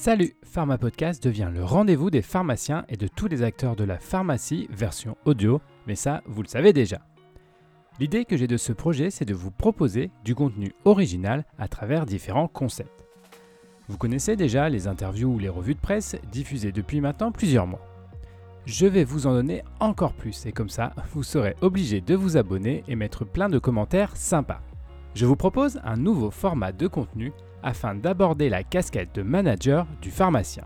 Salut, Pharma Podcast devient le rendez-vous des pharmaciens et de tous les acteurs de la pharmacie version audio, mais ça, vous le savez déjà. L'idée que j'ai de ce projet, c'est de vous proposer du contenu original à travers différents concepts. Vous connaissez déjà les interviews ou les revues de presse diffusées depuis maintenant plusieurs mois. Je vais vous en donner encore plus et comme ça, vous serez obligé de vous abonner et mettre plein de commentaires sympas. Je vous propose un nouveau format de contenu afin d'aborder la casquette de manager du pharmacien.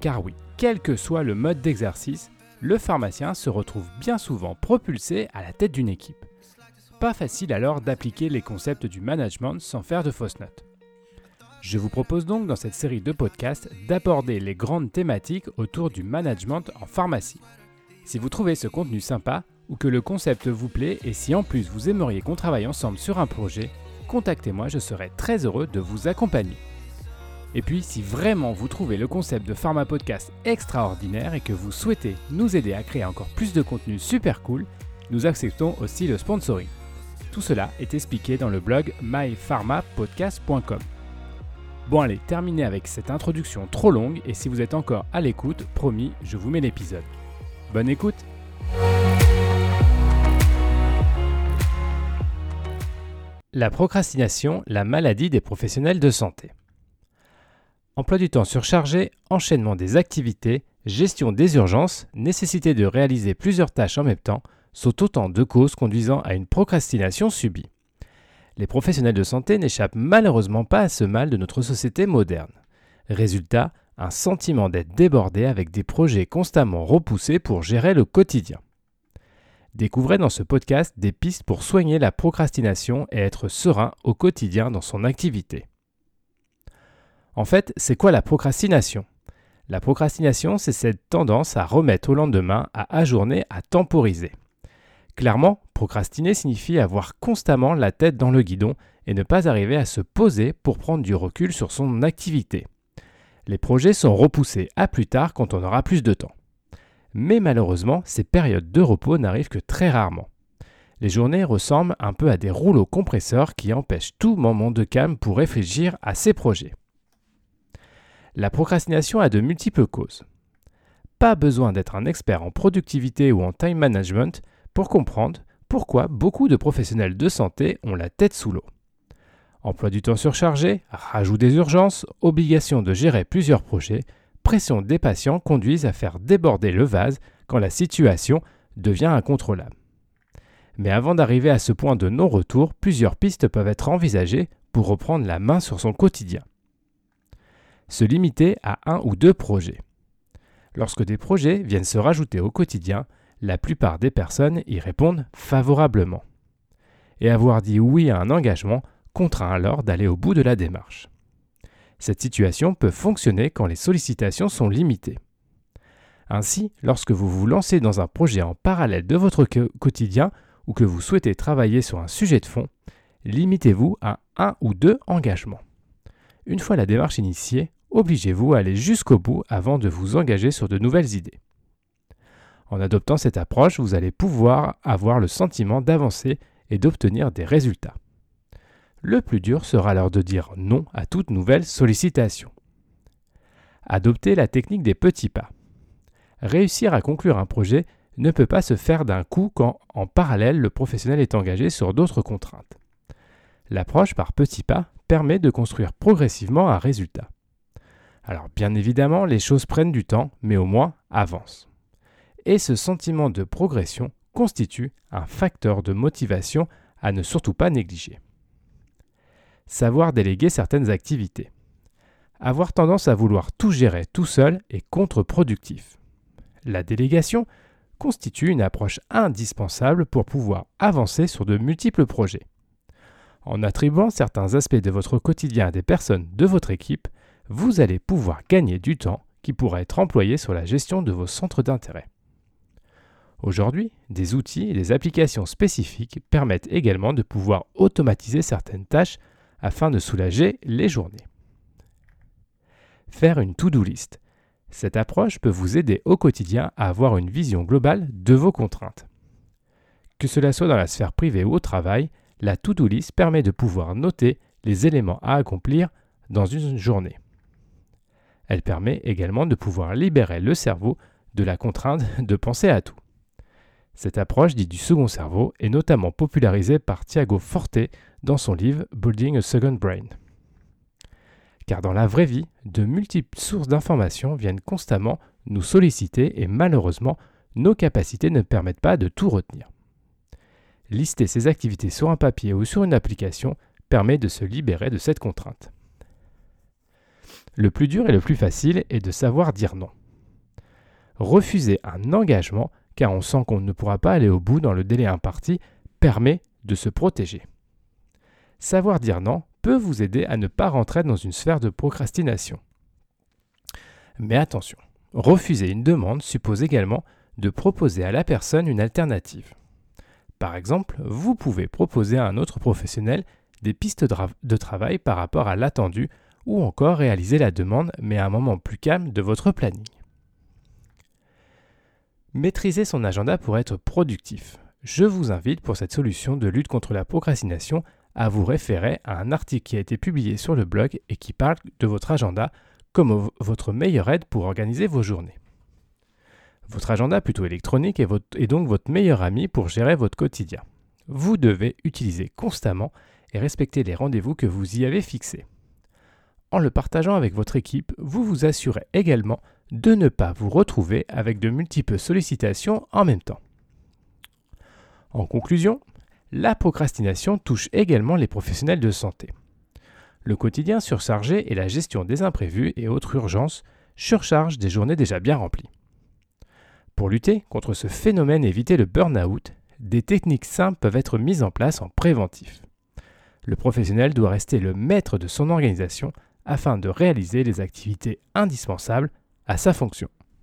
Car oui, quel que soit le mode d'exercice, le pharmacien se retrouve bien souvent propulsé à la tête d'une équipe. Pas facile alors d'appliquer les concepts du management sans faire de fausses notes. Je vous propose donc dans cette série de podcasts d'aborder les grandes thématiques autour du management en pharmacie. Si vous trouvez ce contenu sympa ou que le concept vous plaît et si en plus vous aimeriez qu'on travaille ensemble sur un projet, contactez-moi, je serai très heureux de vous accompagner. Et puis, si vraiment vous trouvez le concept de Pharma Podcast extraordinaire et que vous souhaitez nous aider à créer encore plus de contenu super cool, nous acceptons aussi le sponsoring. Tout cela est expliqué dans le blog mypharmapodcast.com. Bon allez, terminez avec cette introduction trop longue et si vous êtes encore à l'écoute, promis, je vous mets l'épisode. Bonne écoute La procrastination, la maladie des professionnels de santé. Emploi du temps surchargé, enchaînement des activités, gestion des urgences, nécessité de réaliser plusieurs tâches en même temps sont autant de causes conduisant à une procrastination subie. Les professionnels de santé n'échappent malheureusement pas à ce mal de notre société moderne. Résultat, un sentiment d'être débordé avec des projets constamment repoussés pour gérer le quotidien. Découvrez dans ce podcast des pistes pour soigner la procrastination et être serein au quotidien dans son activité. En fait, c'est quoi la procrastination? La procrastination, c'est cette tendance à remettre au lendemain, à ajourner, à temporiser. Clairement, procrastiner signifie avoir constamment la tête dans le guidon et ne pas arriver à se poser pour prendre du recul sur son activité. Les projets sont repoussés à plus tard quand on aura plus de temps. Mais malheureusement, ces périodes de repos n'arrivent que très rarement. Les journées ressemblent un peu à des rouleaux compresseurs qui empêchent tout moment de calme pour réfléchir à ses projets. La procrastination a de multiples causes. Pas besoin d'être un expert en productivité ou en time management pour comprendre pourquoi beaucoup de professionnels de santé ont la tête sous l'eau. Emploi du temps surchargé, rajout des urgences, obligation de gérer plusieurs projets, pression des patients conduisent à faire déborder le vase quand la situation devient incontrôlable. Mais avant d'arriver à ce point de non-retour, plusieurs pistes peuvent être envisagées pour reprendre la main sur son quotidien. Se limiter à un ou deux projets. Lorsque des projets viennent se rajouter au quotidien, la plupart des personnes y répondent favorablement. Et avoir dit oui à un engagement contraint alors d'aller au bout de la démarche. Cette situation peut fonctionner quand les sollicitations sont limitées. Ainsi, lorsque vous vous lancez dans un projet en parallèle de votre quotidien ou que vous souhaitez travailler sur un sujet de fond, limitez-vous à un ou deux engagements. Une fois la démarche initiée, obligez-vous à aller jusqu'au bout avant de vous engager sur de nouvelles idées. En adoptant cette approche, vous allez pouvoir avoir le sentiment d'avancer et d'obtenir des résultats. Le plus dur sera alors de dire non à toute nouvelle sollicitation. Adopter la technique des petits pas. Réussir à conclure un projet ne peut pas se faire d'un coup quand, en parallèle, le professionnel est engagé sur d'autres contraintes. L'approche par petits pas permet de construire progressivement un résultat. Alors bien évidemment, les choses prennent du temps, mais au moins avancent. Et ce sentiment de progression constitue un facteur de motivation à ne surtout pas négliger savoir déléguer certaines activités. Avoir tendance à vouloir tout gérer tout seul est contre-productif. La délégation constitue une approche indispensable pour pouvoir avancer sur de multiples projets. En attribuant certains aspects de votre quotidien à des personnes de votre équipe, vous allez pouvoir gagner du temps qui pourra être employé sur la gestion de vos centres d'intérêt. Aujourd'hui, des outils et des applications spécifiques permettent également de pouvoir automatiser certaines tâches afin de soulager les journées. Faire une to-do list. Cette approche peut vous aider au quotidien à avoir une vision globale de vos contraintes. Que cela soit dans la sphère privée ou au travail, la to-do list permet de pouvoir noter les éléments à accomplir dans une journée. Elle permet également de pouvoir libérer le cerveau de la contrainte de penser à tout. Cette approche dite du second cerveau est notamment popularisée par Thiago Forte dans son livre Building a Second Brain. Car dans la vraie vie, de multiples sources d'informations viennent constamment nous solliciter et malheureusement, nos capacités ne permettent pas de tout retenir. Lister ces activités sur un papier ou sur une application permet de se libérer de cette contrainte. Le plus dur et le plus facile est de savoir dire non. Refuser un engagement car on sent qu'on ne pourra pas aller au bout dans le délai imparti permet de se protéger. Savoir dire non peut vous aider à ne pas rentrer dans une sphère de procrastination. Mais attention, refuser une demande suppose également de proposer à la personne une alternative. Par exemple, vous pouvez proposer à un autre professionnel des pistes de travail par rapport à l'attendu ou encore réaliser la demande mais à un moment plus calme de votre planning. Maîtriser son agenda pour être productif. Je vous invite pour cette solution de lutte contre la procrastination à vous référer à un article qui a été publié sur le blog et qui parle de votre agenda comme votre meilleure aide pour organiser vos journées. Votre agenda plutôt électronique est, donc votre meilleur ami pour gérer votre quotidien. Vous devez utiliser constamment et respecter les rendez-vous que vous y avez fixés. En le partageant avec votre équipe, vous vous assurez également de ne pas vous retrouver avec de multiples sollicitations en même temps. En conclusion, la procrastination touche également les professionnels de santé. Le quotidien surchargé et la gestion des imprévus et autres urgences surchargent des journées déjà bien remplies. Pour lutter contre ce phénomène et éviter le burn-out, des techniques simples peuvent être mises en place en préventif. Le professionnel doit rester le maître de son organisation afin de réaliser les activités indispensables à sa fonction.